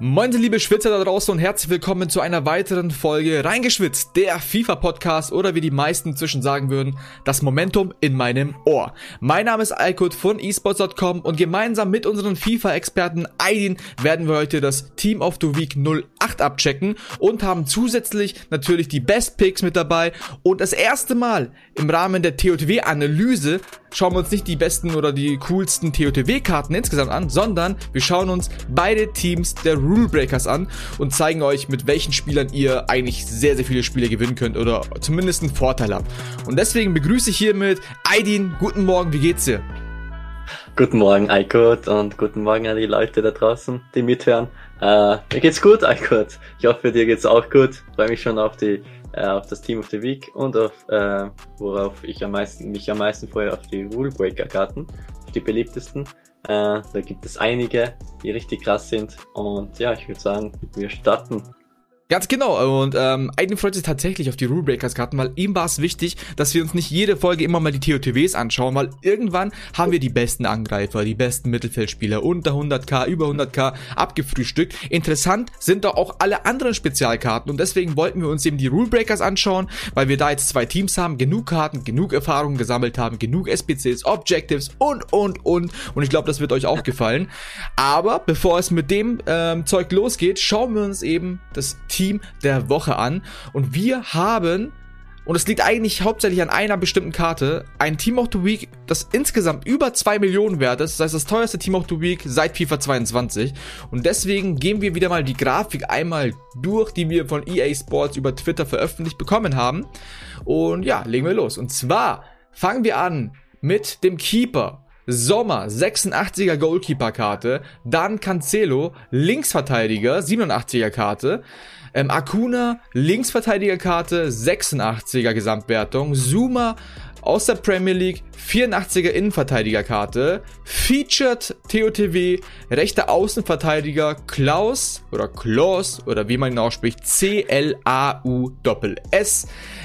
Moin, liebe Schwitzer da draußen und herzlich willkommen zu einer weiteren Folge Reingeschwitzt, der FIFA-Podcast oder wie die meisten zwischen sagen würden, das Momentum in meinem Ohr. Mein Name ist Alkut von esports.com und gemeinsam mit unseren FIFA-Experten Aidin werden wir heute das Team of the Week 08 abchecken und haben zusätzlich natürlich die Best Picks mit dabei und das erste Mal im Rahmen der TOTW-Analyse schauen wir uns nicht die besten oder die coolsten TOTW-Karten insgesamt an, sondern wir schauen uns beide Teams der Rule an und zeigen euch, mit welchen Spielern ihr eigentlich sehr, sehr viele Spiele gewinnen könnt oder zumindest einen Vorteil habt. Und deswegen begrüße ich hiermit Aidin. Guten Morgen, wie geht's dir? Guten Morgen, Eikot, und guten Morgen an die Leute da draußen, die mithören. Äh, mir geht's gut, Eikot. Ich hoffe, dir geht's auch gut. Freue mich schon auf die äh, auf das Team of the Week und auf äh, worauf ich am meisten mich am meisten freue auf die Rule Breaker Karten, auf die beliebtesten. Äh, da gibt es einige, die richtig krass sind. Und ja, ich würde sagen, wir starten. Ganz genau. Und ähm, Aiden freut sich tatsächlich auf die Rule Breakers Karten, weil ihm war es wichtig, dass wir uns nicht jede Folge immer mal die TOTWs anschauen, weil irgendwann haben wir die besten Angreifer, die besten Mittelfeldspieler unter 100k, über 100k abgefrühstückt. Interessant sind doch auch alle anderen Spezialkarten und deswegen wollten wir uns eben die Rule Breakers anschauen, weil wir da jetzt zwei Teams haben, genug Karten, genug Erfahrungen gesammelt haben, genug SPCs, Objectives und, und, und. Und ich glaube, das wird euch auch gefallen. Aber bevor es mit dem ähm, Zeug losgeht, schauen wir uns eben das Team der Woche an. Und wir haben, und es liegt eigentlich hauptsächlich an einer bestimmten Karte, ein Team of the Week, das insgesamt über 2 Millionen wert ist. Das heißt, das teuerste Team of the Week seit FIFA 22. Und deswegen gehen wir wieder mal die Grafik einmal durch, die wir von EA Sports über Twitter veröffentlicht bekommen haben. Und ja, legen wir los. Und zwar fangen wir an mit dem Keeper. Sommer, 86er Goalkeeper-Karte. Dann Cancelo, Linksverteidiger, 87er Karte. Ähm, Acuna, Linksverteidigerkarte, 86er Gesamtwertung. Zuma aus der Premier League, 84er Innenverteidigerkarte. Featured TOTW, rechter Außenverteidiger Klaus oder Klaus oder wie man ihn ausspricht, C-L-A-U-S-S.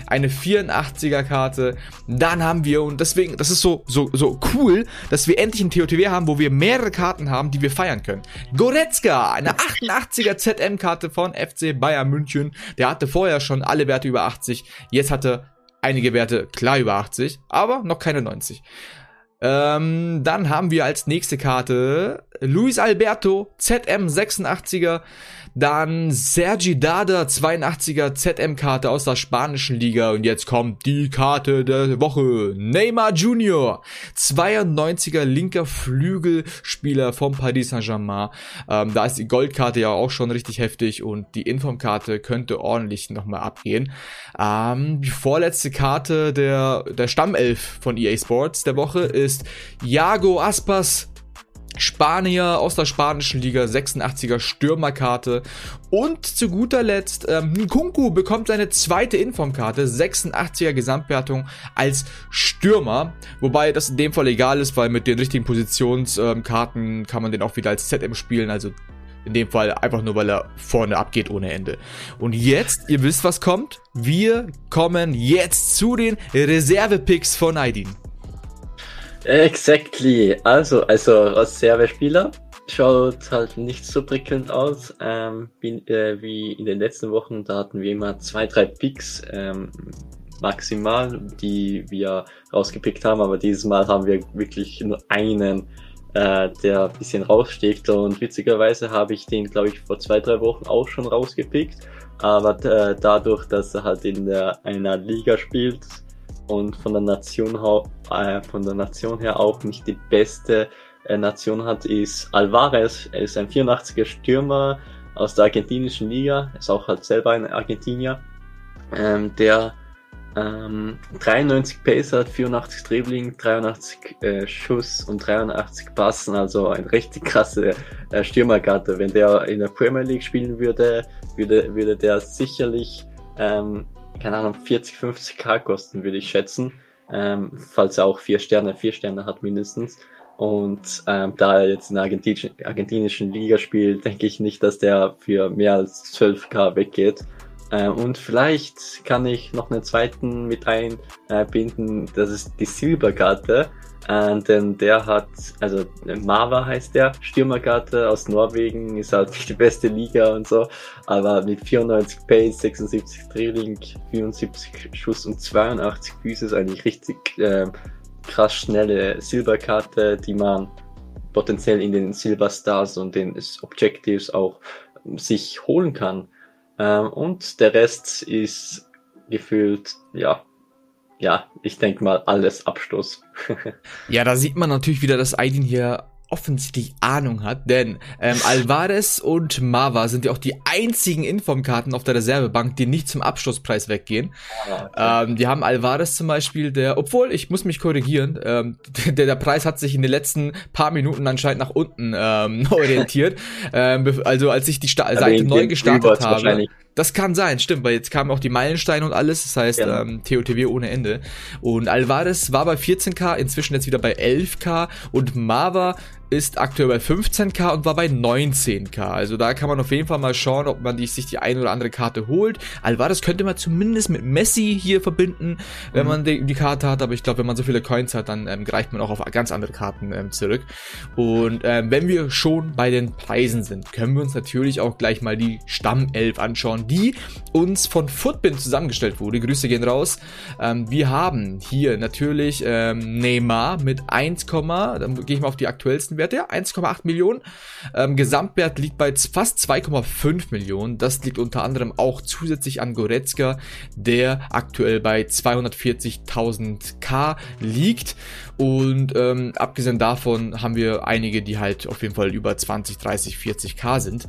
Eine 84er Karte. Dann haben wir, und deswegen, das ist so, so, so cool, dass wir endlich ein TOTW haben, wo wir mehrere Karten haben, die wir feiern können. Goretzka, eine 88er ZM-Karte von FC Bayern München. Der hatte vorher schon alle Werte über 80. Jetzt hatte einige Werte klar über 80, aber noch keine 90. Ähm, dann haben wir als nächste Karte Luis Alberto, ZM86er. Dann Sergi Dada, 82er ZM-Karte aus der spanischen Liga. Und jetzt kommt die Karte der Woche. Neymar Junior, 92er linker Flügelspieler vom Paris Saint-Germain. Ähm, da ist die Goldkarte ja auch schon richtig heftig und die Informkarte könnte ordentlich nochmal abgehen. Ähm, die vorletzte Karte der, der Stammelf von EA Sports der Woche ist Iago Aspas, Spanier aus der spanischen Liga, 86er Stürmerkarte. Und zu guter Letzt, ähm, Nkunku bekommt seine zweite Informkarte, 86er Gesamtwertung als Stürmer. Wobei das in dem Fall egal ist, weil mit den richtigen Positionskarten ähm, kann man den auch wieder als ZM spielen. Also in dem Fall einfach nur, weil er vorne abgeht ohne Ende. Und jetzt, ihr wisst, was kommt. Wir kommen jetzt zu den Reserve-Picks von Aidin. Exactly. Also, also Reservespieler schaut halt nicht so prickelnd aus ähm, wie, äh, wie in den letzten Wochen. Da hatten wir immer zwei, drei Picks ähm, maximal, die wir rausgepickt haben. Aber dieses Mal haben wir wirklich nur einen, äh, der ein bisschen raussticht. Und witzigerweise habe ich den, glaube ich, vor zwei, drei Wochen auch schon rausgepickt. Aber äh, dadurch, dass er halt in der, einer Liga spielt, und von der Nation, äh, von der Nation her auch nicht die beste äh, Nation hat, ist Alvarez. Er ist ein 84er Stürmer aus der argentinischen Liga, ist auch halt selber ein Argentinier, ähm, der ähm, 93 Pace hat, 84 Dribbling, 83 äh, Schuss und 83 Passen, also eine richtig krasse äh, Stürmerkarte. Wenn der in der Premier League spielen würde, würde, würde der sicherlich ähm, keine Ahnung, 40, 50 K kosten, würde ich schätzen. Ähm, falls er auch vier Sterne, vier Sterne hat mindestens. Und ähm, da er jetzt in der argentinischen, argentinischen Liga spielt, denke ich nicht, dass der für mehr als 12k weggeht. Ähm, und vielleicht kann ich noch einen zweiten mit einbinden, das ist die Silberkarte. Äh, denn der hat, also Mava heißt der, Stürmerkarte aus Norwegen, ist halt nicht die beste Liga und so, aber mit 94 Pace, 76 Dribbling, 74 Schuss und 82 Füße ist eigentlich richtig äh, krass schnelle Silberkarte, die man potenziell in den Silver Stars und den Objectives auch sich holen kann. Ähm, und der Rest ist gefühlt, ja, ja, ich denke mal, alles Abstoß. ja, da sieht man natürlich wieder, dass Aydin hier offensichtlich Ahnung hat, denn ähm, Alvarez und Mava sind ja auch die einzigen Informkarten auf der Reservebank, die nicht zum Abschlusspreis weggehen. Ah, okay. ähm, die haben Alvarez zum Beispiel, der, obwohl ich muss mich korrigieren, ähm, der, der Preis hat sich in den letzten paar Minuten anscheinend nach unten ähm, orientiert. ähm, also als ich die Sta Seite neu gestartet habe. Das kann sein, stimmt, weil jetzt kamen auch die Meilensteine und alles, das heißt ja. ähm, TOTW ohne Ende. Und Alvarez war bei 14k, inzwischen jetzt wieder bei 11k und Mava ist aktuell bei 15k und war bei 19k. Also da kann man auf jeden Fall mal schauen, ob man die, sich die eine oder andere Karte holt. Alvarez könnte man zumindest mit Messi hier verbinden, wenn mhm. man die, die, Karte hat. Aber ich glaube, wenn man so viele Coins hat, dann ähm, greift man auch auf ganz andere Karten ähm, zurück. Und ähm, wenn wir schon bei den Preisen sind, können wir uns natürlich auch gleich mal die Stammelf anschauen, die uns von Footbin zusammengestellt wurde. Grüße gehen raus. Ähm, wir haben hier natürlich ähm, Neymar mit 1, dann gehe ich mal auf die aktuellsten Werte, ja, 1,8 Millionen. Ähm, Gesamtwert liegt bei fast 2,5 Millionen. Das liegt unter anderem auch zusätzlich an Goretzka, der aktuell bei 240.000 K liegt. Und ähm, abgesehen davon haben wir einige, die halt auf jeden Fall über 20, 30, 40 K sind.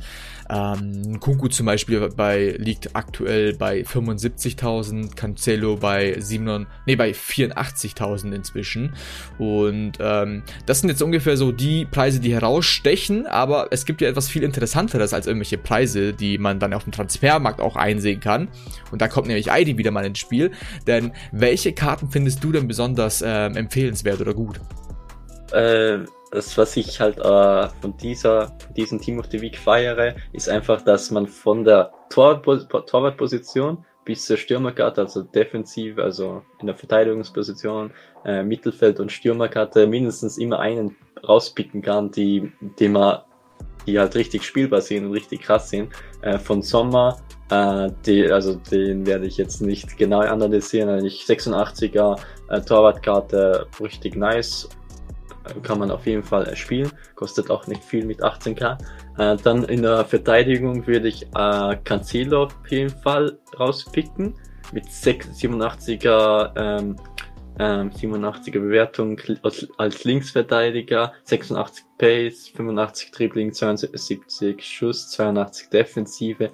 Ähm, Kunku zum Beispiel bei, liegt aktuell bei 75.000, Cancelo bei 7, nee, bei 84.000 inzwischen. Und ähm, das sind jetzt ungefähr so die Preise, die herausstechen, aber es gibt ja etwas viel interessanteres als irgendwelche Preise, die man dann auf dem Transfermarkt auch einsehen kann. Und da kommt nämlich ID wieder mal ins Spiel. Denn welche Karten findest du denn besonders ähm, empfehlenswert oder gut? Äh das, was ich halt äh, von dieser, diesem Team of the Week feiere, ist einfach, dass man von der Torwartposition bis zur Stürmerkarte, also defensiv, also in der Verteidigungsposition, äh, Mittelfeld und Stürmerkarte mindestens immer einen rauspicken kann, die, die man, die halt richtig spielbar sind und richtig krass sind. Äh, von Sommer, äh, die, also den werde ich jetzt nicht genau analysieren, eigentlich 86er äh, Torwartkarte, richtig nice kann man auf jeden Fall spielen. Kostet auch nicht viel mit 18k. Äh, dann in der Verteidigung würde ich äh, Cancelo auf jeden Fall rauspicken. Mit 87er, ähm, ähm, 87er Bewertung als, als Linksverteidiger, 86 Pace, 85 Dribbling, 72 Schuss, 82 Defensive,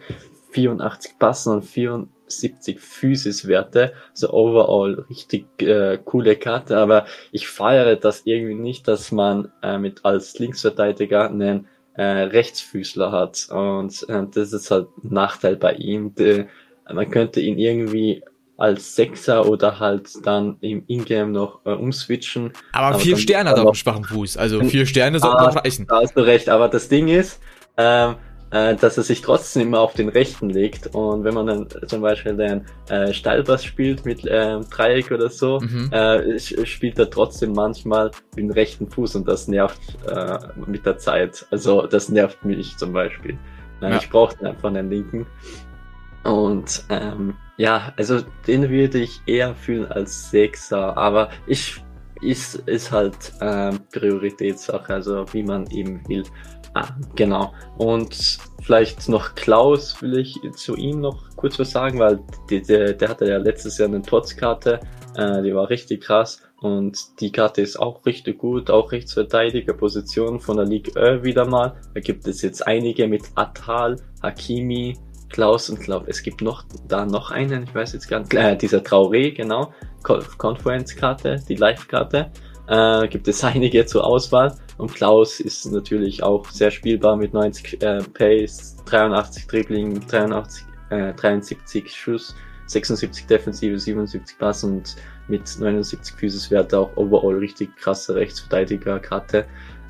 84 Passen und 84 70 Physis-Werte. Also overall richtig äh, coole Karte, aber ich feiere das irgendwie nicht, dass man äh, mit als Linksverteidiger einen äh, Rechtsfüßler hat. Und äh, das ist halt ein Nachteil bei ihm. De, man könnte ihn irgendwie als Sechser oder halt dann im Ingame noch äh, umswitchen. Aber, aber vier Sterne hat er auf dem schwachen Fuß. Also vier Sterne sollten ah, reichen. Da hast du recht. Aber das Ding ist, ähm, äh, dass er sich trotzdem immer auf den rechten legt. Und wenn man dann zum Beispiel den äh, Steilpass spielt mit äh, Dreieck oder so, mhm. äh, spielt er trotzdem manchmal mit dem rechten Fuß und das nervt äh, mit der Zeit. Also das nervt mich zum Beispiel. Äh, ja. Ich brauche einfach einen linken. Und ähm, ja, also den würde ich eher fühlen als Sechser, aber ich ist, ist halt ähm, Prioritätssache, also wie man eben will. Ah, genau. Und vielleicht noch Klaus, will ich zu ihm noch kurz was sagen, weil die, der, der hatte ja letztes Jahr eine Trotzkarte, äh, die war richtig krass. Und die Karte ist auch richtig gut, auch Rechtsverteidigerposition von der Ligue Ö wieder mal. Da gibt es jetzt einige mit Atal, Hakimi, Klaus und glaube, es gibt noch da noch einen, ich weiß jetzt gar nicht, äh, dieser Traoré, genau, Conference-Karte, die Live-Karte. Äh, gibt es einige zur Auswahl. Und Klaus ist natürlich auch sehr spielbar mit 90 äh, Pace, 83 Dribbling, 83, äh, 73 Schuss, 76 Defensive, 77 Pass und mit 79 Physis-Werte auch overall richtig krasse Rechtsverteidiger-Karte.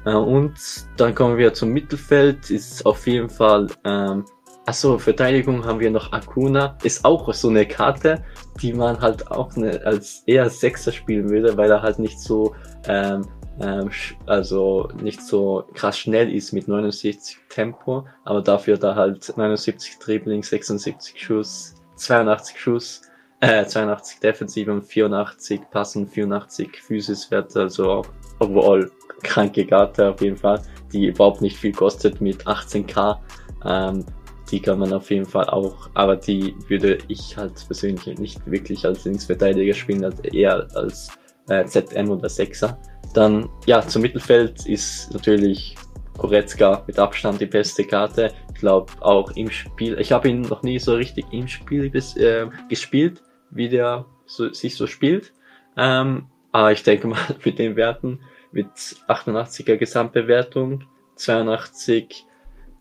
Äh, und dann kommen wir zum Mittelfeld, ist auf jeden Fall ähm, Achso, Verteidigung haben wir noch Akuna. Ist auch so eine Karte, die man halt auch eine, als eher Sechser spielen würde, weil er halt nicht so, ähm, ähm, also nicht so krass schnell ist mit 69 Tempo, aber dafür da halt 79 Dribbling, 76 Schuss, 82 Schuss, äh, 82 Defensive und 84 Passen, 84 Physis-Werte, also overall kranke Karte auf jeden Fall, die überhaupt nicht viel kostet mit 18k. Ähm, die kann man auf jeden Fall auch, aber die würde ich halt persönlich nicht wirklich als Linksverteidiger spielen, als eher als äh, ZM oder Sechser. Dann, ja, zum Mittelfeld ist natürlich Koretzka mit Abstand die beste Karte. Ich glaube auch im Spiel, ich habe ihn noch nie so richtig im Spiel bis, äh, gespielt, wie der so, sich so spielt. Ähm, aber ich denke mal, mit den Werten, mit 88er Gesamtbewertung, 82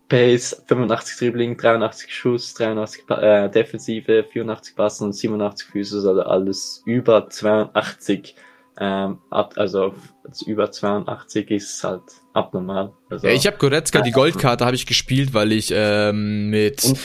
Pace, 85 Dribbling, 83 Schuss, 83 äh, Defensive, 84 Passen und 87 Füße, also alles über 82. Ähm, ab, also über 82 ist halt abnormal. Also, ja, ich habe Goretzka, die Goldkarte habe ich gespielt, weil ich ähm, mit und?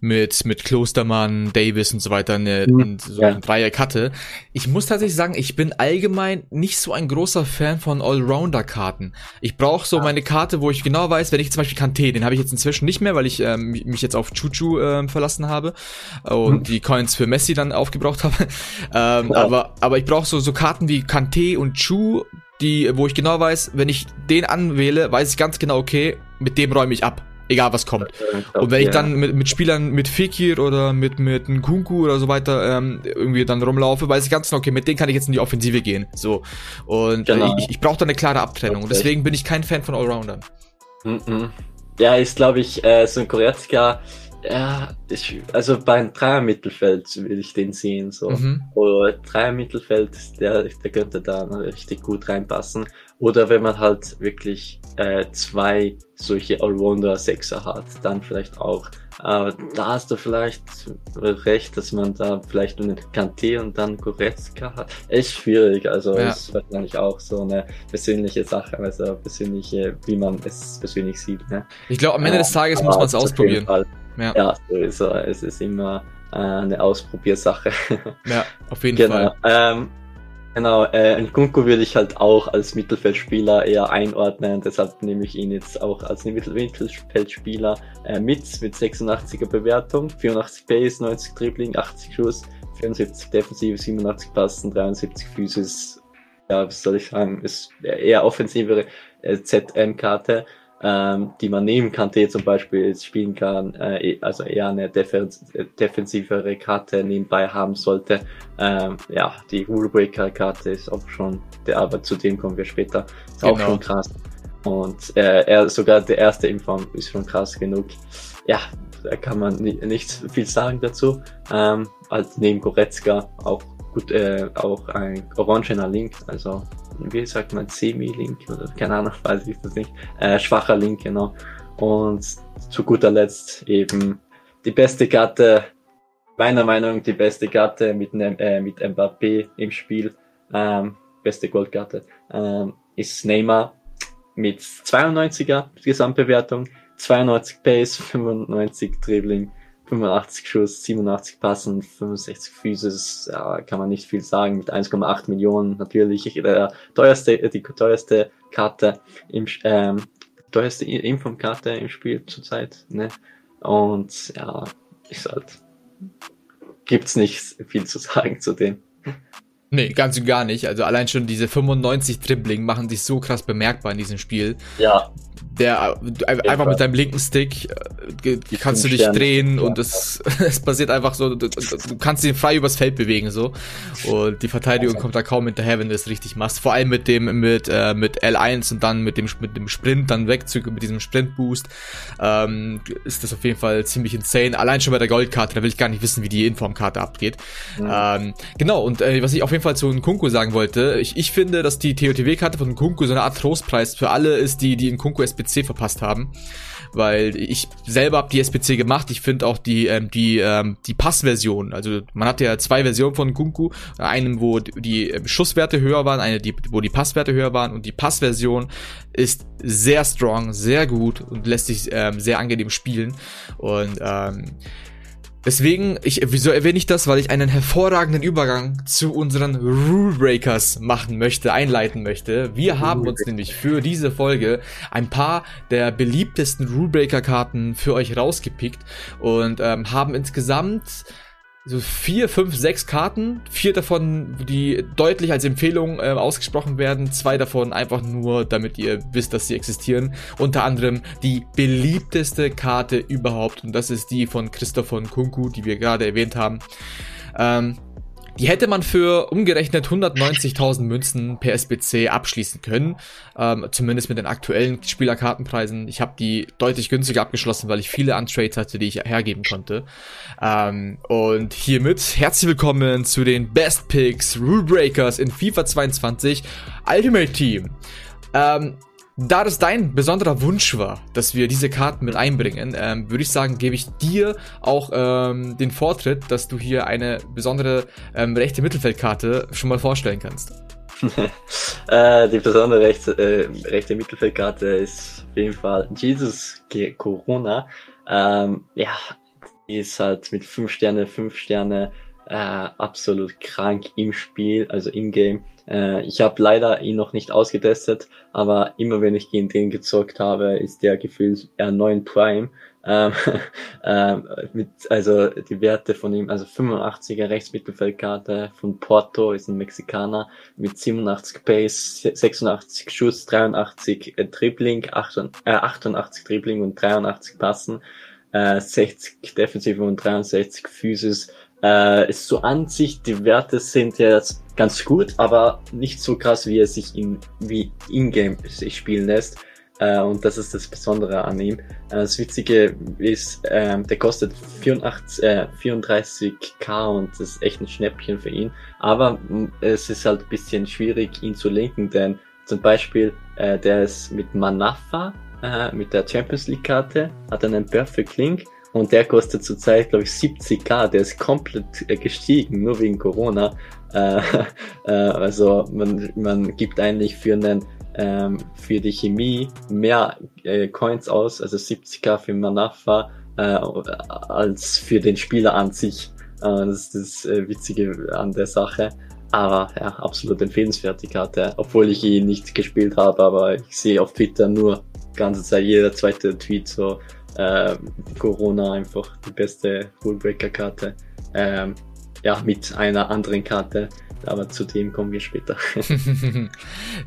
Mit, mit Klostermann, Davis und so weiter eine, mhm. so ja. ein Dreieck hatte. Ich muss tatsächlich sagen, ich bin allgemein nicht so ein großer Fan von Allrounder-Karten. Ich brauche so ah. meine Karte, wo ich genau weiß, wenn ich zum Beispiel Kanté, den habe ich jetzt inzwischen nicht mehr, weil ich ähm, mich jetzt auf Chuchu ähm, verlassen habe und mhm. die Coins für Messi dann aufgebraucht habe. ähm, wow. aber, aber ich brauche so, so Karten wie Kanté und Chu, die, wo ich genau weiß, wenn ich den anwähle, weiß ich ganz genau, okay, mit dem räume ich ab. Egal was kommt. Und wenn ich dann mit, mit Spielern mit Fekir oder mit, mit Nkunku oder so weiter ähm, irgendwie dann rumlaufe, weiß ich ganz genau, okay, mit denen kann ich jetzt in die Offensive gehen. So. Und genau. ich, ich brauche da eine klare Abtrennung. Und deswegen bin ich kein Fan von Allroundern. Mhm. Ja, ist glaube ich, äh, so ein Koretzka ja, ich, also beim Dreier-Mittelfeld will ich den sehen. So. Mhm. Oder Dreier-Mittelfeld, der, der könnte da richtig gut reinpassen. Oder wenn man halt wirklich äh, zwei solche Allrounder-Sechser hat, dann vielleicht auch. Aber da hast du vielleicht recht, dass man da vielleicht einen Kanté und dann Goretzka hat. Ist schwierig, also ja. ist wahrscheinlich auch so eine persönliche Sache, also persönliche, wie man es persönlich sieht. Ne? Ich glaube, am Ende des Tages muss man es ausprobieren. Ja, ja sowieso. Es ist immer äh, eine Ausprobiersache. Ja, auf jeden genau. Fall. Ähm, genau, äh, Nkunku würde ich halt auch als Mittelfeldspieler eher einordnen, deshalb nehme ich ihn jetzt auch als Mittelfeldspieler äh, mit, mit 86er Bewertung, 84 Pace, 90 Dribbling, 80 Schuss, 74 Defensive, 87 Passen, 73 Physis, ja, was soll ich sagen, ist eher offensivere äh, ZM-Karte ähm, die man nehmen kann, die zum Beispiel spielen kann, äh, e, also eher eine defens defensivere Karte nebenbei haben sollte. Ähm, ja, die Rulebreaker-Karte ist auch schon, der, aber zu dem kommen wir später, ist genau. auch schon krass. Und äh, er, sogar der erste Inform ist schon krass genug. Ja, da kann man nicht, nicht viel sagen dazu. Ähm, als neben Goretzka auch gut, äh, auch ein orangener Link, also wie sagt man, Semi-Link oder keine Ahnung, weiß ich das nicht. Äh, schwacher Link, genau. Und zu guter Letzt eben die beste Karte, meiner Meinung nach die beste Karte mit, äh, mit Mbappé im Spiel, ähm, beste Goldkarte, ähm, ist Neymar mit 92er Gesamtbewertung, 92 Pace, 95 Dribbling, 85 Schuss, 87 Passen, 65 Physis, ja, kann man nicht viel sagen, mit 1,8 Millionen natürlich der teuerste, die teuerste Karte im, ähm, teuerste Inform-Karte im Spiel zurzeit, ne? Und ja, ist halt, gibt's nicht viel zu sagen zu dem. Nee, ganz und gar nicht. Also allein schon diese 95 Dribbling machen sich so krass bemerkbar in diesem Spiel. Ja der einfach mit deinem linken Stick äh, kannst du dich Stern. drehen ja. und es, es passiert einfach so, du, du, kannst ihn frei übers Feld bewegen so und die Verteidigung kommt da kaum hinterher, wenn du es richtig machst. Vor allem mit dem mit äh, mit L1 und dann mit dem mit dem Sprint dann Wegzüge mit diesem Sprint Boost ähm, ist das auf jeden Fall ziemlich insane. Allein schon bei der Goldkarte, da will ich gar nicht wissen, wie die Informkarte abgeht. Mhm. Ähm, genau und äh, was ich auf jeden Fall zu Nkunku sagen wollte, ich, ich finde, dass die TOTW-Karte von Nkunku so eine Art Trostpreis für alle ist, die die Nkunku SPC verpasst haben. weil ich selber habe die SPC gemacht. Ich finde auch die ähm, die ähm, die Passversion, also man hat ja zwei Versionen von Kunku, einem wo die Schusswerte höher waren, eine die wo die Passwerte höher waren und die Passversion ist sehr strong, sehr gut und lässt sich ähm, sehr angenehm spielen und ähm, Deswegen, ich, wieso erwähne ich das? Weil ich einen hervorragenden Übergang zu unseren Rule Breakers machen möchte, einleiten möchte. Wir haben uns nämlich für diese Folge ein paar der beliebtesten Rule Breaker Karten für euch rausgepickt und ähm, haben insgesamt so vier, fünf, sechs Karten. Vier davon, die deutlich als Empfehlung äh, ausgesprochen werden. Zwei davon einfach nur, damit ihr wisst, dass sie existieren. Unter anderem die beliebteste Karte überhaupt. Und das ist die von Christoph von Kunku, die wir gerade erwähnt haben. Ähm, die hätte man für umgerechnet 190.000 Münzen per SBC abschließen können. Ähm, zumindest mit den aktuellen Spielerkartenpreisen. Ich habe die deutlich günstiger abgeschlossen, weil ich viele Untrades hatte, die ich hergeben konnte. Ähm, und hiermit herzlich willkommen zu den Best Picks Rule Breakers in FIFA 22 Ultimate Team. Ähm, da das dein besonderer Wunsch war, dass wir diese Karten mit einbringen, ähm, würde ich sagen, gebe ich dir auch ähm, den Vortritt, dass du hier eine besondere ähm, rechte Mittelfeldkarte schon mal vorstellen kannst. äh, die besondere rechte, äh, rechte Mittelfeldkarte ist auf jeden Fall Jesus Corona. Ähm, ja, die ist halt mit 5 Sterne, 5 Sterne äh, absolut krank im Spiel, also im Game. Äh, ich habe leider ihn noch nicht ausgetestet, aber immer wenn ich gegen den gezockt habe, ist der gefühlt R9 Prime. Ähm, ähm, mit, also die Werte von ihm, also 85er Rechtsmittelfeldkarte von Porto, ist ein Mexikaner mit 87 Pace, 86 Schuss, 83 äh, Dribbling, 88, äh, 88 Dribbling und 83 Passen, äh, 60 Defensive und 63 Physis. Äh, ist so an sich, die Werte sind jetzt ganz gut, aber nicht so krass, wie er sich in, wie in-game sich spielen lässt. Äh, und das ist das Besondere an ihm. Äh, das Witzige ist, äh, der kostet 84, äh, 34k und das ist echt ein Schnäppchen für ihn. Aber es ist halt bisschen schwierig, ihn zu lenken, denn zum Beispiel, äh, der ist mit Manafa, äh, mit der Champions League Karte, hat einen Perfect Link und der kostet zurzeit, glaube ich, 70k. Der ist komplett äh, gestiegen, nur wegen Corona. Äh, äh, also man, man gibt eigentlich für einen ähm, für die Chemie mehr äh, Coins aus, also 70k für Manafa, äh, als für den Spieler an sich. Äh, das ist das Witzige an der Sache. Aber ja, absolut empfehlenswert die Karte, obwohl ich ihn nicht gespielt habe, aber ich sehe auf Twitter nur ganze Zeit jeder zweite Tweet so Corona einfach die beste Rulebreaker-Karte. Ähm, ja, mit einer anderen Karte aber zu dem kommen wir später.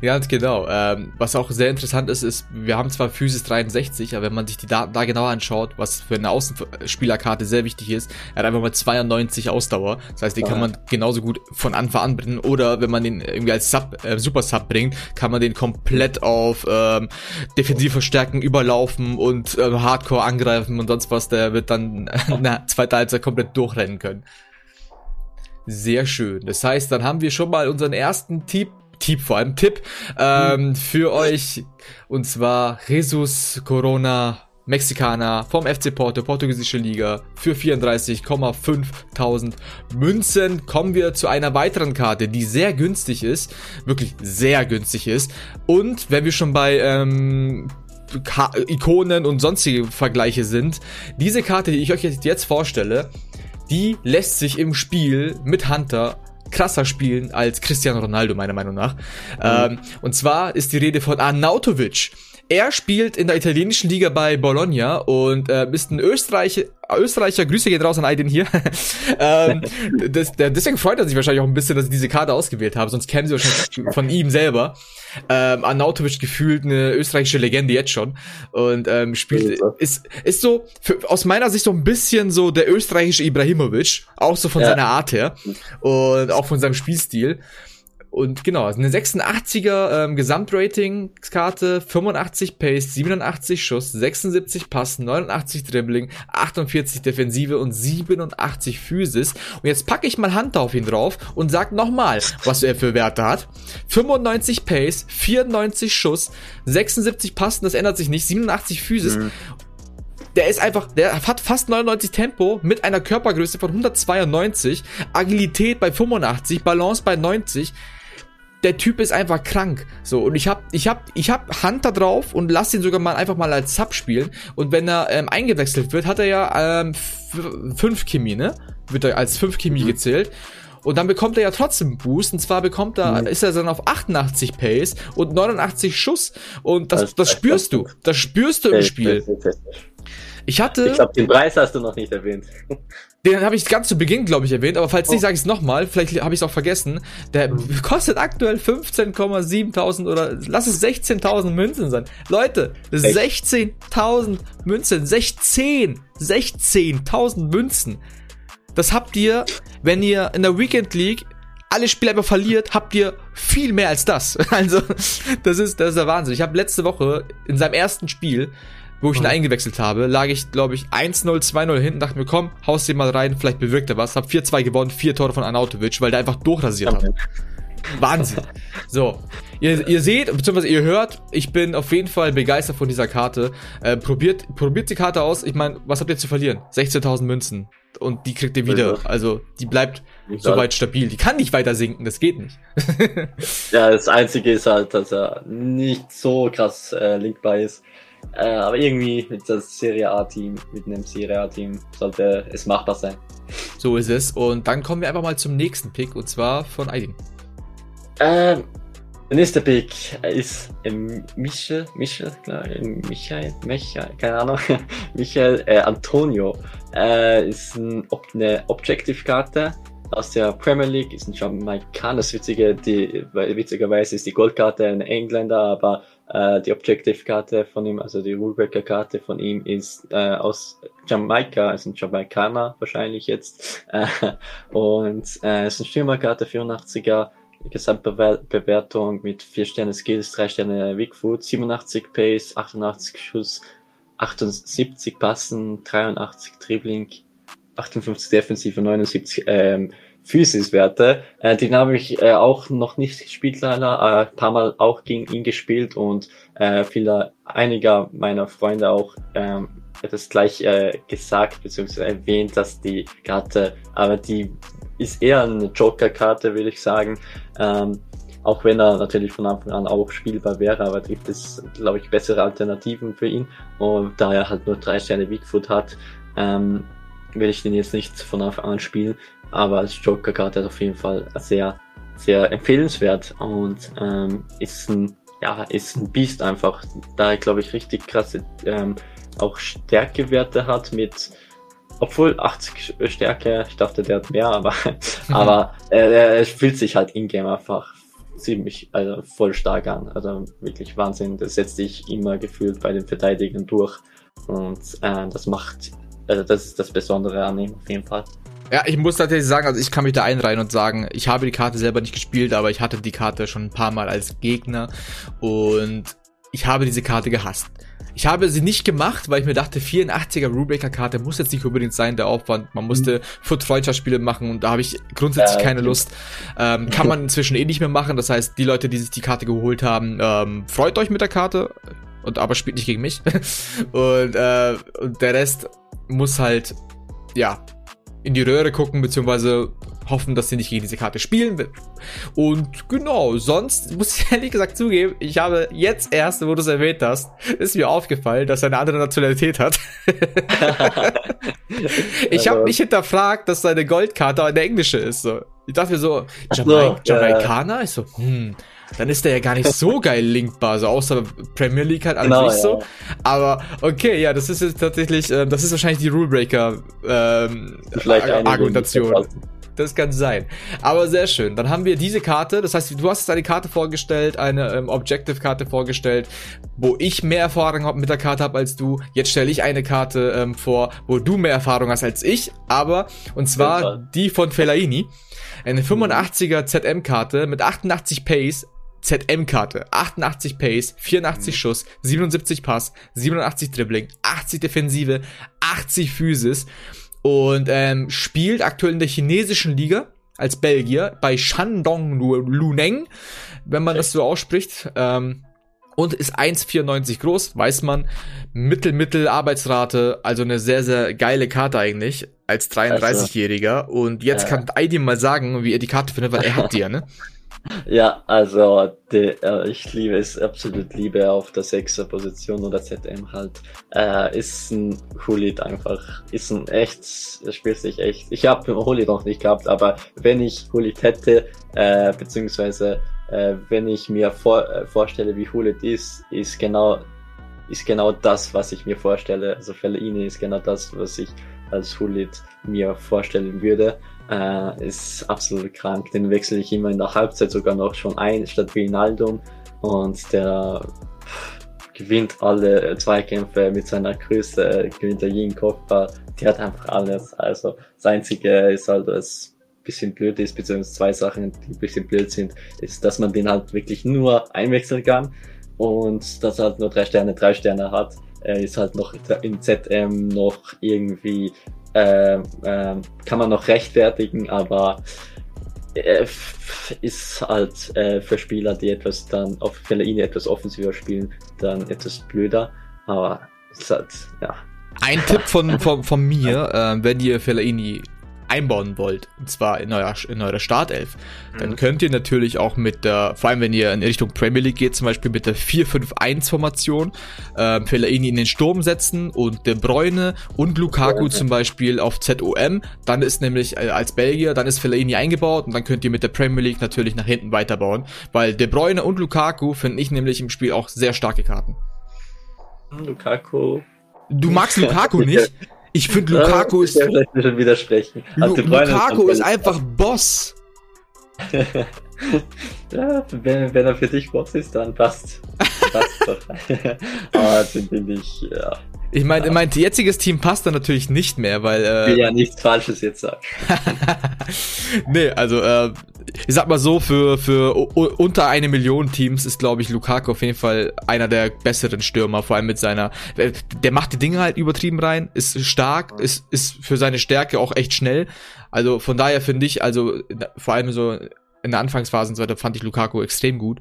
Ganz genau. Ähm, was auch sehr interessant ist, ist, wir haben zwar Physis 63, aber wenn man sich die Daten da genauer anschaut, was für eine Außenspielerkarte sehr wichtig ist, er hat einfach mal 92 Ausdauer. Das heißt, die kann man genauso gut von Anfang an bringen. Oder wenn man den irgendwie als Sub, äh, Super Sub bringt, kann man den komplett auf ähm, defensiv verstärken, überlaufen und äh, Hardcore angreifen und sonst was. Der wird dann in der zweiten Halbzeit komplett durchrennen können. Sehr schön. Das heißt, dann haben wir schon mal unseren ersten Tipp, Tipp vor allem Tipp ähm, für euch. Und zwar Jesus Corona Mexikaner vom FC Porto, portugiesische Liga, für 34,5000 Münzen. Kommen wir zu einer weiteren Karte, die sehr günstig ist, wirklich sehr günstig ist. Und wenn wir schon bei ähm, Ikonen und sonstige Vergleiche sind, diese Karte, die ich euch jetzt vorstelle, die lässt sich im Spiel mit Hunter krasser spielen als Cristiano Ronaldo, meiner Meinung nach. Mhm. Ähm, und zwar ist die Rede von Arnautovic. Er spielt in der italienischen Liga bei Bologna und äh, ist ein Österreicher, Österreicher, Grüße gehen raus an Aiden hier. ähm, das, deswegen freut er sich wahrscheinlich auch ein bisschen, dass ich diese Karte ausgewählt habe, sonst kennen sie wahrscheinlich von ihm selber. Ähm, Arnautovic gefühlt eine österreichische Legende jetzt schon und ähm, spielt, ist, ist so, für, aus meiner Sicht so ein bisschen so der österreichische Ibrahimovic, auch so von ja. seiner Art her und auch von seinem Spielstil. Und genau, eine 86er ähm, Gesamtrating-Karte, 85 Pace, 87 Schuss, 76 Pass, 89 Dribbling, 48 Defensive und 87 Physis. Und jetzt packe ich mal Hand auf ihn drauf und sag nochmal, was er für Werte hat. 95 Pace, 94 Schuss, 76 Passen, das ändert sich nicht, 87 Physis. Mhm der ist einfach, der hat fast 99 Tempo mit einer Körpergröße von 192, Agilität bei 85, Balance bei 90. Der Typ ist einfach krank. So, und ich hab, ich hab, ich hab Hand da drauf und lass ihn sogar mal einfach mal als Sub spielen. Und wenn er ähm, eingewechselt wird, hat er ja ähm, 5 Chemie, ne? Wird er als 5 Chemie mhm. gezählt. Und dann bekommt er ja trotzdem Boost. Und zwar bekommt er, mhm. ist er dann auf 88 Pace und 89 Schuss. Und das, das, das spürst du. Das spürst du im Spiel. Ich hatte. Ich glaube, den Preis hast du noch nicht erwähnt. Den habe ich ganz zu Beginn, glaube ich, erwähnt, aber falls oh. nicht, sage ich es nochmal, vielleicht habe ich es auch vergessen. Der mhm. kostet aktuell 15,7.000 oder lass es 16.000 Münzen sein. Leute, 16.000 Münzen, 16, 16.000 Münzen. Das habt ihr, wenn ihr in der Weekend League alle Spiele einfach verliert, habt ihr viel mehr als das. Also, das ist, das ist der Wahnsinn. Ich habe letzte Woche in seinem ersten Spiel, wo ich ihn mhm. eingewechselt habe, lag ich, glaube ich, 1-0, 2-0 hinten, dachte mir, komm, haust den mal rein, vielleicht bewirkt er was. Hab 4-2 gewonnen, vier Tore von Anautovic, weil der einfach durchrasiert hat. Wahnsinn. So. Ihr, ihr seht, beziehungsweise ihr hört, ich bin auf jeden Fall begeistert von dieser Karte. Äh, probiert, probiert die Karte aus. Ich meine, was habt ihr zu verlieren? 16.000 Münzen und die kriegt ihr wieder. Also die bleibt soweit stabil. Die kann nicht weiter sinken, das geht nicht. ja, das Einzige ist halt, dass er nicht so krass äh, linkbar ist. Äh, aber irgendwie mit das Serie A-Team, mit einem Serie A-Team sollte es machbar sein. So ist es. Und dann kommen wir einfach mal zum nächsten Pick und zwar von Aiding. Ähm, der nächste Pick ist ähm, Michel, Michel, klar, Michael, Michael, keine Ahnung, Michael äh, Antonio. Äh, ist ein, eine Objective-Karte aus der Premier League, ist ein Jamaikaner. Das Witzige, die, witzigerweise ist die Goldkarte ein Engländer, aber äh, die Objective-Karte von ihm, also die Rulebreaker-Karte von ihm ist äh, aus Jamaika, ist ein Jamaikaner wahrscheinlich jetzt. Äh, und äh, ist eine Stürmerkarte, 84er Gesamtbewertung mit 4 Sterne Skills, 3 Sterne Weakfoot, 87 Pace, 88 Schuss, 78 Passen, 83 Dribbling, 58 Defensive, 79 ähm, Physis-Werte. Äh, den habe ich äh, auch noch nicht gespielt, leider. Äh, ein paar Mal auch gegen ihn gespielt und äh, viele, einiger meiner Freunde auch ähm, das gleich äh, gesagt bzw. erwähnt, dass die Karte, aber die ist eher eine Joker-Karte, würde ich sagen. Ähm, auch wenn er natürlich von Anfang an auch spielbar wäre, aber gibt es, glaube ich, bessere Alternativen für ihn. Und da er halt nur drei Sterne Weakfoot hat, ähm, will ich den jetzt nicht von Anfang an spielen. Aber als Joker-Karte ist auf jeden Fall sehr, sehr empfehlenswert und ähm, ist ein, ja, ist ein Biest einfach. Da er, glaube ich, richtig krasse ähm, auch Stärkewerte hat mit obwohl 80 Stärke, ich dachte, der hat mehr, aber, mhm. aber äh, er fühlt sich halt in-game einfach ziemlich, also voll stark an. Also wirklich Wahnsinn. Das setzt sich immer gefühlt bei den Verteidigern durch. Und äh, das macht, also das ist das Besondere an ihm auf jeden Fall. Ja, ich muss tatsächlich sagen, also ich kann mich da einreihen und sagen, ich habe die Karte selber nicht gespielt, aber ich hatte die Karte schon ein paar Mal als Gegner und ich habe diese Karte gehasst. Ich habe sie nicht gemacht, weil ich mir dachte, 84er Rulebreaker-Karte muss jetzt nicht unbedingt sein, der Aufwand. Man musste mhm. Foot-Freundschaftsspiele machen und da habe ich grundsätzlich ja, keine Lust. Ähm, kann man inzwischen eh nicht mehr machen. Das heißt, die Leute, die sich die Karte geholt haben, ähm, freut euch mit der Karte. Und aber spielt nicht gegen mich. und, äh, und der Rest muss halt, ja, in die Röhre gucken, beziehungsweise hoffen, dass sie nicht gegen diese Karte spielen will. Und genau, sonst muss ich ehrlich gesagt zugeben, ich habe jetzt erst, wo du es erwähnt hast, ist mir aufgefallen, dass er eine andere Nationalität hat. ich habe mich hinterfragt, dass seine Goldkarte eine englische ist. So. Ich dachte mir so, Jamaik Jamaikaner? Ja. Ich so, hm, dann ist der ja gar nicht so geil linkbar, so außer Premier League halt an genau, sich so. Aber okay, ja, das ist jetzt tatsächlich, äh, das ist wahrscheinlich die Rulebreaker ähm, Argumentation. Das kann sein. Aber sehr schön. Dann haben wir diese Karte. Das heißt, du hast jetzt eine Karte vorgestellt, eine ähm, Objective-Karte vorgestellt, wo ich mehr Erfahrung mit der Karte habe als du. Jetzt stelle ich eine Karte ähm, vor, wo du mehr Erfahrung hast als ich. Aber, und zwar die von Fellaini. Eine 85er ZM-Karte mit 88 Pace, ZM-Karte, 88 Pace, 84 mhm. Schuss, 77 Pass, 87 Dribbling, 80 Defensive, 80 Physis und ähm, spielt aktuell in der chinesischen Liga als Belgier bei Shandong Luneng, wenn man das so ausspricht. Ähm, und ist 1,94 groß, weiß man. Mittel, Mittel Arbeitsrate, also eine sehr, sehr geile Karte eigentlich als 33-Jähriger. Und jetzt äh. kann Aidi mal sagen, wie er die Karte findet, weil er hat die ja, ne? Ja, also die, äh, ich liebe es, absolut liebe auf der 6er Position oder ZM halt. Äh, ist ein Hulit einfach, ist ein echt, spielt sich echt. Ich habe Hulit noch nicht gehabt, aber wenn ich Hulit hätte, äh, beziehungsweise äh, wenn ich mir vor, äh, vorstelle, wie Hulit ist, ist genau ist genau das, was ich mir vorstelle. Also Fellaini ist genau das, was ich als Hulit mir vorstellen würde. Äh, ist absolut krank. Den wechsle ich immer in der Halbzeit sogar noch schon ein, statt Wijnaldum. Und der gewinnt alle Zweikämpfe mit seiner Größe, gewinnt er jeden Kopfball. Der hat einfach alles. Also das Einzige ist halt, was bisschen blöd ist, beziehungsweise zwei Sachen, die ein bisschen blöd sind, ist, dass man den halt wirklich nur einwechseln kann und dass er halt nur drei Sterne, drei Sterne hat. Er ist halt noch in ZM noch irgendwie äh, äh, kann man noch rechtfertigen, aber äh, ist halt äh, für Spieler, die etwas dann auf Fellaini etwas offensiver spielen, dann etwas blöder. Aber ist halt, ja. Ein Tipp von, von, von mir, äh, wenn ihr Fellaini einbauen wollt, und zwar in eurer, in eurer Startelf, dann mhm. könnt ihr natürlich auch mit der, vor allem wenn ihr in Richtung Premier League geht, zum Beispiel mit der 4-5-1-Formation, äh, Fellaini in den Sturm setzen und De Bruyne und Lukaku zum Beispiel auf ZOM. Dann ist nämlich äh, als Belgier, dann ist Fellaini eingebaut und dann könnt ihr mit der Premier League natürlich nach hinten weiterbauen, weil De Bruyne und Lukaku finde ich nämlich im Spiel auch sehr starke Karten. Lukaku. Du magst Lukaku nicht? Ich finde Lukaku ist. Ich vielleicht schon widersprechen. Lu Lukaku ist einfach Boss. ja, wenn, wenn er für dich Boss ist, dann passt. passt doch. Aber den finde ich, ja. Ich meine, ja. mein jetziges Team passt da natürlich nicht mehr, weil. Äh, ich will ja nichts Falsches jetzt sagen. nee, also äh, ich sag mal so, für, für unter eine Million Teams ist, glaube ich, Lukaku auf jeden Fall einer der besseren Stürmer, vor allem mit seiner, der macht die Dinge halt übertrieben rein, ist stark, ist, ist für seine Stärke auch echt schnell. Also von daher finde ich, also vor allem so in der Anfangsphase und so weiter fand ich Lukaku extrem gut.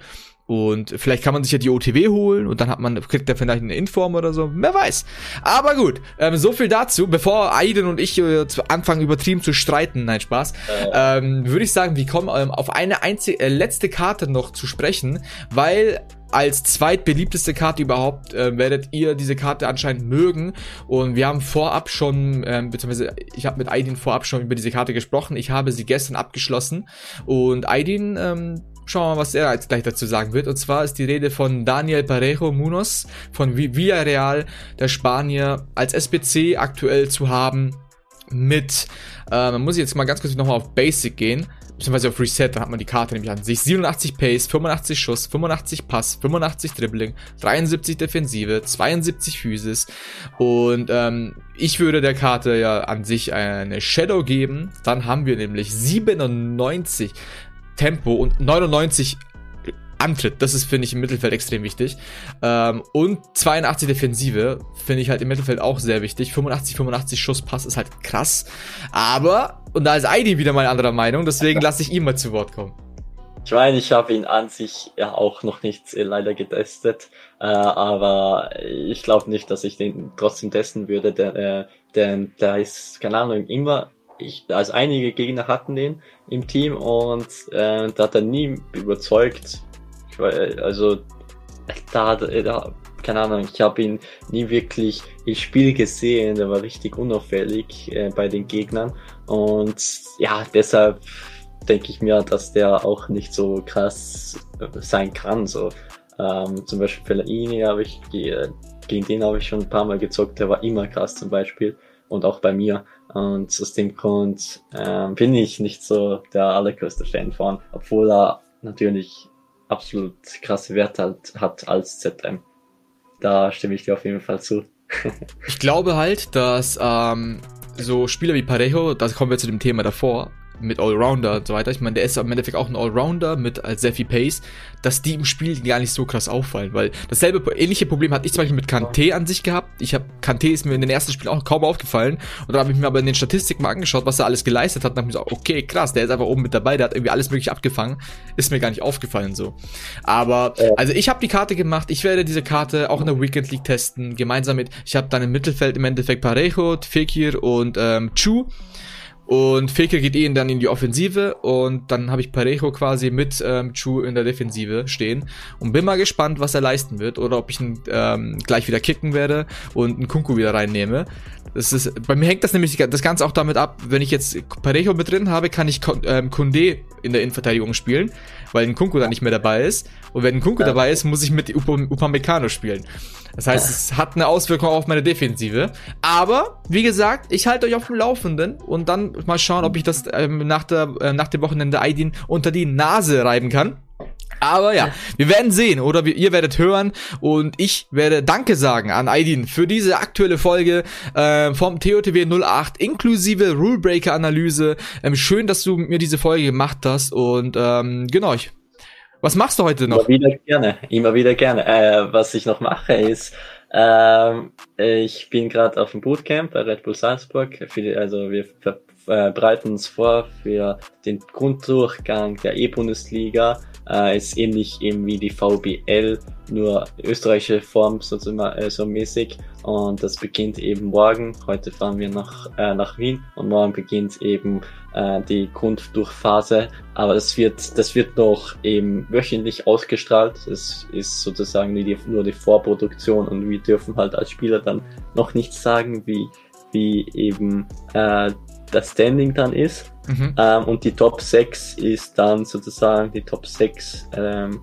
Und vielleicht kann man sich ja die OTW holen und dann hat man, kriegt er vielleicht eine Inform oder so. Wer weiß. Aber gut, ähm, so viel dazu. Bevor Aiden und ich äh, anfangen übertrieben zu streiten, nein, Spaß, äh. ähm, würde ich sagen, wir kommen ähm, auf eine einzige, äh, letzte Karte noch zu sprechen, weil als zweitbeliebteste Karte überhaupt äh, werdet ihr diese Karte anscheinend mögen. Und wir haben vorab schon, ähm, beziehungsweise ich habe mit Aidin vorab schon über diese Karte gesprochen. Ich habe sie gestern abgeschlossen. Und Aidin ähm, Schauen wir mal, was er jetzt gleich dazu sagen wird. Und zwar ist die Rede von Daniel Parejo Munoz von Villarreal, der Spanier, als SBC aktuell zu haben mit, äh, man muss jetzt mal ganz kurz nochmal auf Basic gehen, beziehungsweise auf Reset, dann hat man die Karte nämlich an sich. 87 Pace, 85 Schuss, 85 Pass, 85 Dribbling, 73 Defensive, 72 Physis und ähm, ich würde der Karte ja an sich eine Shadow geben. Dann haben wir nämlich 97 Tempo und 99 Antritt. Das ist, finde ich, im Mittelfeld extrem wichtig. Ähm, und 82 Defensive finde ich halt im Mittelfeld auch sehr wichtig. 85, 85 Schusspass ist halt krass. Aber, und da ist Aidi wieder mal anderer Meinung, deswegen lasse ich ihn mal zu Wort kommen. Ich meine, ich habe ihn an sich ja auch noch nicht äh, leider getestet, äh, aber ich glaube nicht, dass ich den trotzdem testen würde, denn, äh, denn da ist, keine Ahnung, immer ich, also einige Gegner hatten den im Team und äh, da hat er nie überzeugt. Ich, also da hat er, keine Ahnung, ich habe ihn nie wirklich im Spiel gesehen. Der war richtig unauffällig äh, bei den Gegnern und ja, deshalb denke ich mir, dass der auch nicht so krass sein kann. So ähm, zum Beispiel Fellaini habe ich gegen den habe ich schon ein paar Mal gezockt. Der war immer krass zum Beispiel und auch bei mir. Und aus dem Grund ähm, bin ich nicht so der allergrößte Fan von, obwohl er natürlich absolut krasse Werte hat, hat als ZM. Da stimme ich dir auf jeden Fall zu. ich glaube halt, dass ähm, so Spieler wie Parejo, da kommen wir zu dem Thema davor, mit Allrounder und so weiter, ich meine, der ist im Endeffekt auch ein Allrounder mit als sehr viel Pace, dass die im Spiel gar nicht so krass auffallen, weil dasselbe ähnliche Problem hatte ich zum Beispiel mit Kanté an sich gehabt. Ich habe Kanté ist mir in den ersten Spielen auch kaum aufgefallen und dann habe ich mir aber in den Statistiken mal angeschaut, was er alles geleistet hat und habe mir gesagt, okay, krass, der ist einfach oben mit dabei, der hat irgendwie alles mögliche abgefangen, ist mir gar nicht aufgefallen so. Aber also ich habe die Karte gemacht, ich werde diese Karte auch in der Weekend League testen, gemeinsam mit, ich habe dann im Mittelfeld im Endeffekt Parejo, Fekir und ähm, Chu. Und Fekir geht eh dann in die Offensive und dann habe ich Parejo quasi mit ähm, Chu in der Defensive stehen und bin mal gespannt, was er leisten wird oder ob ich ihn ähm, gleich wieder kicken werde und einen Kunku wieder reinnehme. Das ist, bei mir hängt das nämlich das Ganze auch damit ab, wenn ich jetzt Parejo mit drin habe, kann ich ähm, Kunde in der Innenverteidigung spielen, weil ein Kunku dann nicht mehr dabei ist. Und wenn ein Kunku ja. dabei ist, muss ich mit Upamecano spielen. Das heißt, es hat eine Auswirkung auf meine Defensive. Aber, wie gesagt, ich halte euch auf dem Laufenden und dann mal schauen, ob ich das ähm, nach, der, äh, nach dem Wochenende Aidin unter die Nase reiben kann. Aber ja, wir werden sehen oder wir, ihr werdet hören und ich werde Danke sagen an Aidin für diese aktuelle Folge äh, vom TOTW 08 inklusive Rulebreaker Analyse. Ähm, schön, dass du mir diese Folge gemacht hast und ähm, genau, ich was machst du heute noch? Immer wieder gerne, immer wieder gerne. Äh, was ich noch mache ist, ähm, ich bin gerade auf dem Bootcamp bei Red Bull Salzburg. Also wir äh, bereiten uns vor für den Grunddurchgang der E-Bundesliga äh, ist ähnlich eben wie die VBL, nur österreichische Form so, äh, so mäßig. Und das beginnt eben morgen. Heute fahren wir nach, äh, nach Wien und morgen beginnt eben äh, die Grunddurchphase. Aber das wird, das wird noch eben wöchentlich ausgestrahlt. Es ist sozusagen die, nur die Vorproduktion und wir dürfen halt als Spieler dann noch nichts sagen, wie, wie eben äh, das Standing dann ist. Mhm. Ähm, und die Top 6 ist dann sozusagen die Top 6, ähm,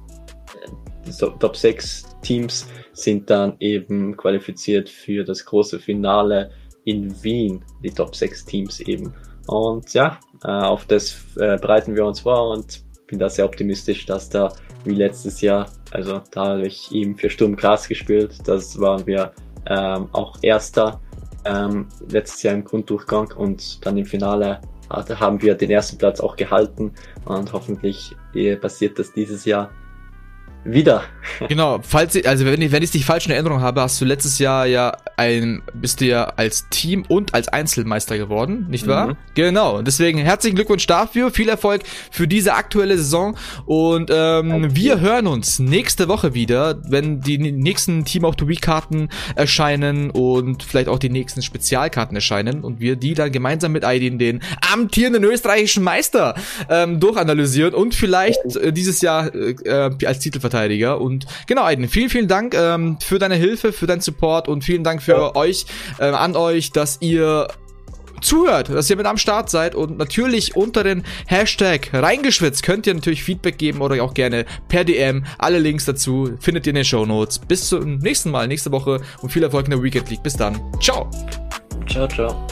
die Top 6 Teams sind dann eben qualifiziert für das große Finale in Wien, die Top 6 Teams eben. Und ja, äh, auf das äh, bereiten wir uns vor und bin da sehr optimistisch, dass da wie letztes Jahr, also da habe ich eben für Sturm Gras gespielt, das waren wir ähm, auch Erster ähm, letztes Jahr im Grunddurchgang und dann im Finale haben wir den ersten Platz auch gehalten und hoffentlich äh, passiert das dieses Jahr wieder. Genau, falls ich, also wenn ich, wenn ich dich falsch in Erinnerung habe, hast du letztes Jahr ja ein, bist du ja als Team und als Einzelmeister geworden, nicht wahr? Mhm. Genau. Deswegen herzlichen Glückwunsch dafür, viel Erfolg für diese aktuelle Saison und ähm, wir hören uns nächste Woche wieder, wenn die nächsten Team of the Week Karten erscheinen und vielleicht auch die nächsten Spezialkarten erscheinen und wir die dann gemeinsam mit Aidin den amtierenden österreichischen Meister ähm, durchanalysieren und vielleicht äh, dieses Jahr äh, äh als Titelverteidiger Innenverteidiger. Und genau, Aiden, vielen, vielen Dank ähm, für deine Hilfe, für deinen Support und vielen Dank für ja. euch, äh, an euch, dass ihr zuhört, dass ihr mit am Start seid und natürlich unter den Hashtag reingeschwitzt könnt ihr natürlich Feedback geben oder auch gerne per DM. Alle Links dazu findet ihr in den Show Notes. Bis zum nächsten Mal, nächste Woche und viel Erfolg in der Weekend League. Bis dann. Ciao. Ciao, ciao.